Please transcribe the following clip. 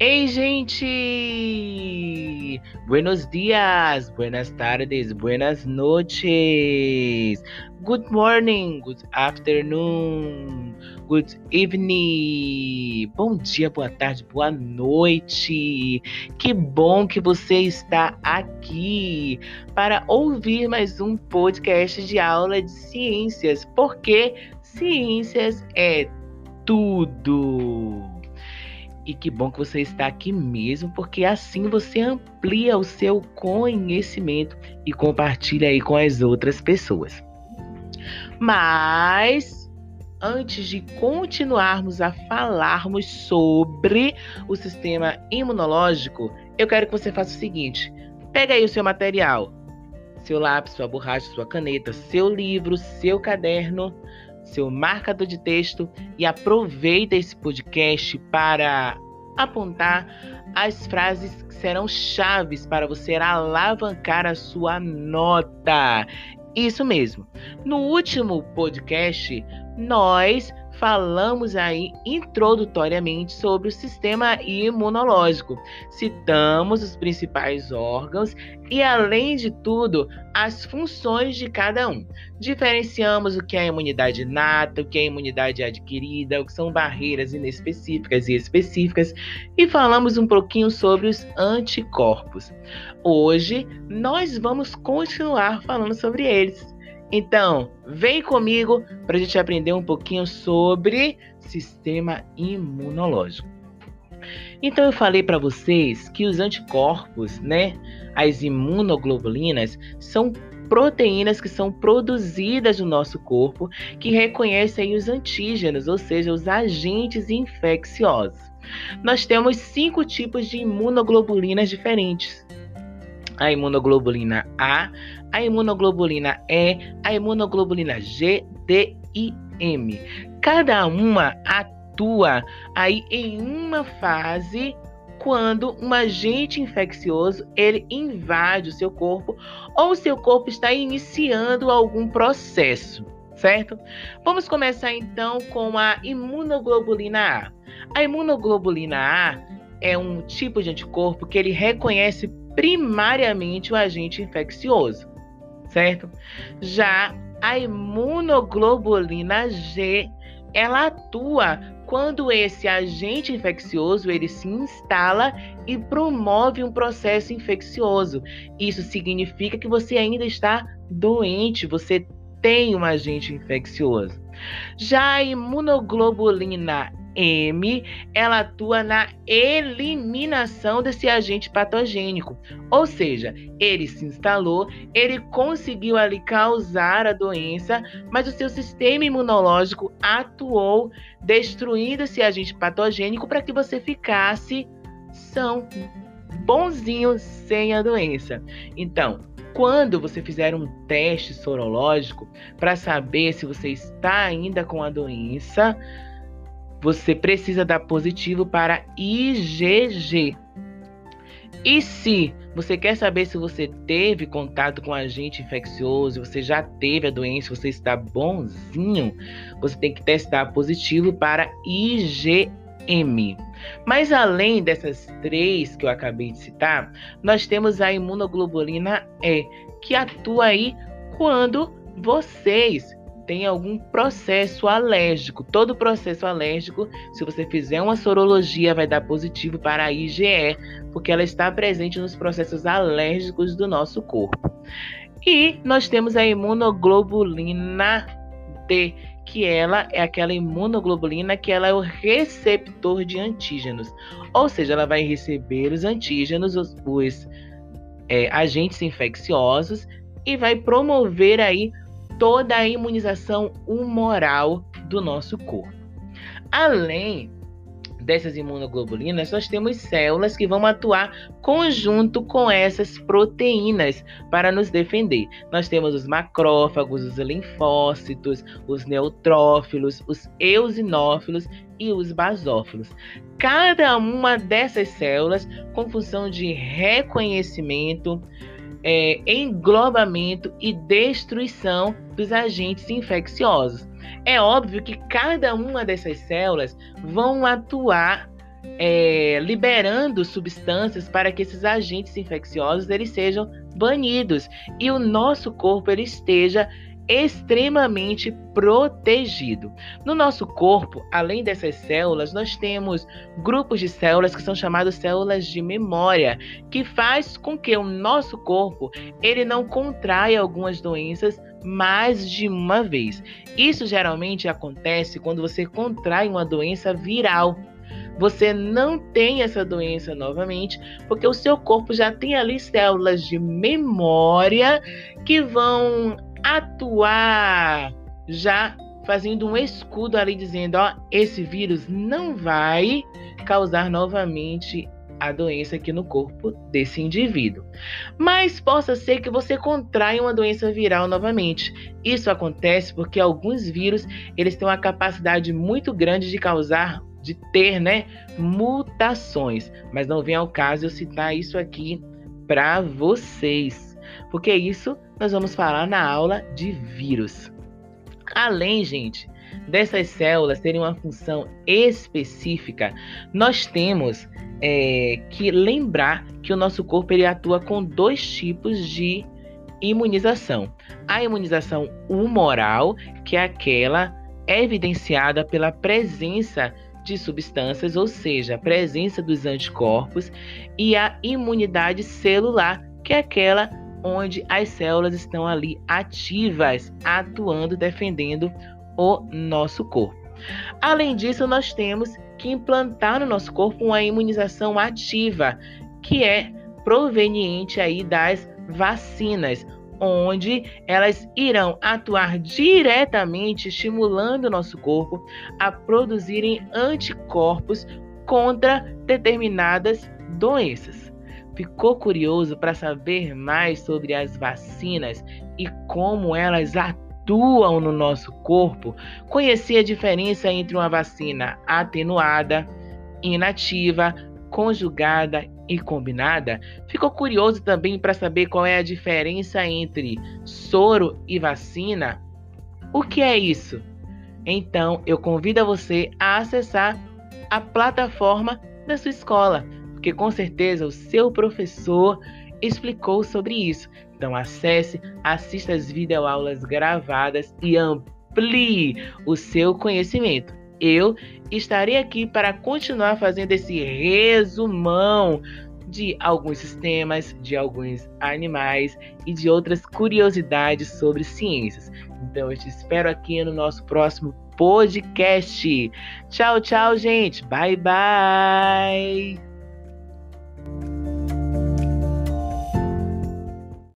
Ei, gente! Buenos dias, buenas tardes, buenas noches. Good morning, good afternoon, good evening. Bom dia, boa tarde, boa noite. Que bom que você está aqui para ouvir mais um podcast de aula de ciências, porque ciências é tudo. E que bom que você está aqui mesmo, porque assim você amplia o seu conhecimento e compartilha aí com as outras pessoas. Mas antes de continuarmos a falarmos sobre o sistema imunológico, eu quero que você faça o seguinte: pega aí o seu material, seu lápis, sua borracha, sua caneta, seu livro, seu caderno, seu marcador de texto e aproveita esse podcast para apontar as frases que serão chaves para você alavancar a sua nota. Isso mesmo. No último podcast, nós falamos aí introdutoriamente sobre o sistema imunológico. Citamos os principais órgãos e, além de tudo, as funções de cada um. Diferenciamos o que é imunidade inata, o que é imunidade adquirida, o que são barreiras inespecíficas e específicas, e falamos um pouquinho sobre os anticorpos. Hoje, nós vamos continuar falando sobre eles. Então, vem comigo para a gente aprender um pouquinho sobre sistema imunológico. Então, eu falei para vocês que os anticorpos, né, as imunoglobulinas, são proteínas que são produzidas no nosso corpo que reconhecem os antígenos, ou seja, os agentes infecciosos. Nós temos cinco tipos de imunoglobulinas diferentes. A imunoglobulina A, a imunoglobulina E, a imunoglobulina G, D e M. Cada uma atua aí em uma fase quando um agente infeccioso ele invade o seu corpo ou o seu corpo está iniciando algum processo, certo? Vamos começar então com a imunoglobulina A. A imunoglobulina A é um tipo de anticorpo que ele reconhece primariamente o agente infeccioso certo? Já a imunoglobulina G, ela atua quando esse agente infeccioso ele se instala e promove um processo infeccioso. Isso significa que você ainda está doente, você tem um agente infeccioso. Já a imunoglobulina M, ela atua na eliminação desse agente patogênico. Ou seja, ele se instalou, ele conseguiu ali causar a doença, mas o seu sistema imunológico atuou destruindo esse agente patogênico para que você ficasse são bonzinho sem a doença. Então, quando você fizer um teste sorológico para saber se você está ainda com a doença, você precisa dar positivo para IgG. E se você quer saber se você teve contato com agente infeccioso, você já teve a doença, você está bonzinho, você tem que testar positivo para IgM. Mas além dessas três que eu acabei de citar, nós temos a imunoglobulina E, que atua aí quando vocês tem algum processo alérgico. Todo processo alérgico, se você fizer uma sorologia, vai dar positivo para a IgE, porque ela está presente nos processos alérgicos do nosso corpo. E nós temos a imunoglobulina D, que ela é aquela imunoglobulina que ela é o receptor de antígenos. Ou seja, ela vai receber os antígenos, os, os é, agentes infecciosos e vai promover aí toda a imunização humoral do nosso corpo. Além dessas imunoglobulinas, nós temos células que vão atuar conjunto com essas proteínas para nos defender. Nós temos os macrófagos, os linfócitos, os neutrófilos, os eosinófilos e os basófilos. Cada uma dessas células com função de reconhecimento, é, englobamento e destruição dos agentes infecciosos. É óbvio que cada uma dessas células vão atuar é, liberando substâncias para que esses agentes infecciosos eles sejam banidos e o nosso corpo ele esteja extremamente protegido. No nosso corpo, além dessas células, nós temos grupos de células que são chamados células de memória, que faz com que o nosso corpo ele não contraia algumas doenças mais de uma vez. Isso geralmente acontece quando você contrai uma doença viral. Você não tem essa doença novamente, porque o seu corpo já tem ali células de memória que vão atuar já fazendo um escudo ali dizendo, ó, esse vírus não vai causar novamente a doença aqui no corpo desse indivíduo. Mas possa ser que você contraia uma doença viral novamente. Isso acontece porque alguns vírus, eles têm uma capacidade muito grande de causar de ter, né, mutações, mas não vem ao caso eu citar isso aqui para vocês, porque isso nós vamos falar na aula de vírus. Além, gente, dessas células terem uma função específica, nós temos é, que lembrar que o nosso corpo ele atua com dois tipos de imunização. A imunização humoral, que é aquela evidenciada pela presença de substâncias, ou seja, a presença dos anticorpos, e a imunidade celular, que é aquela onde as células estão ali ativas, atuando, defendendo o nosso corpo. Além disso, nós temos que implantar no nosso corpo uma imunização ativa, que é proveniente aí das vacinas, onde elas irão atuar diretamente estimulando o nosso corpo a produzirem anticorpos contra determinadas doenças. Ficou curioso para saber mais sobre as vacinas e como elas atuam no nosso corpo? Conhecer a diferença entre uma vacina atenuada, inativa, conjugada e combinada? Ficou curioso também para saber qual é a diferença entre soro e vacina? O que é isso? Então, eu convido você a acessar a plataforma da sua escola porque com certeza o seu professor explicou sobre isso. Então acesse, assista as videoaulas gravadas e amplie o seu conhecimento. Eu estarei aqui para continuar fazendo esse resumão de alguns sistemas, de alguns animais e de outras curiosidades sobre ciências. Então eu te espero aqui no nosso próximo podcast. Tchau, tchau, gente. Bye, bye.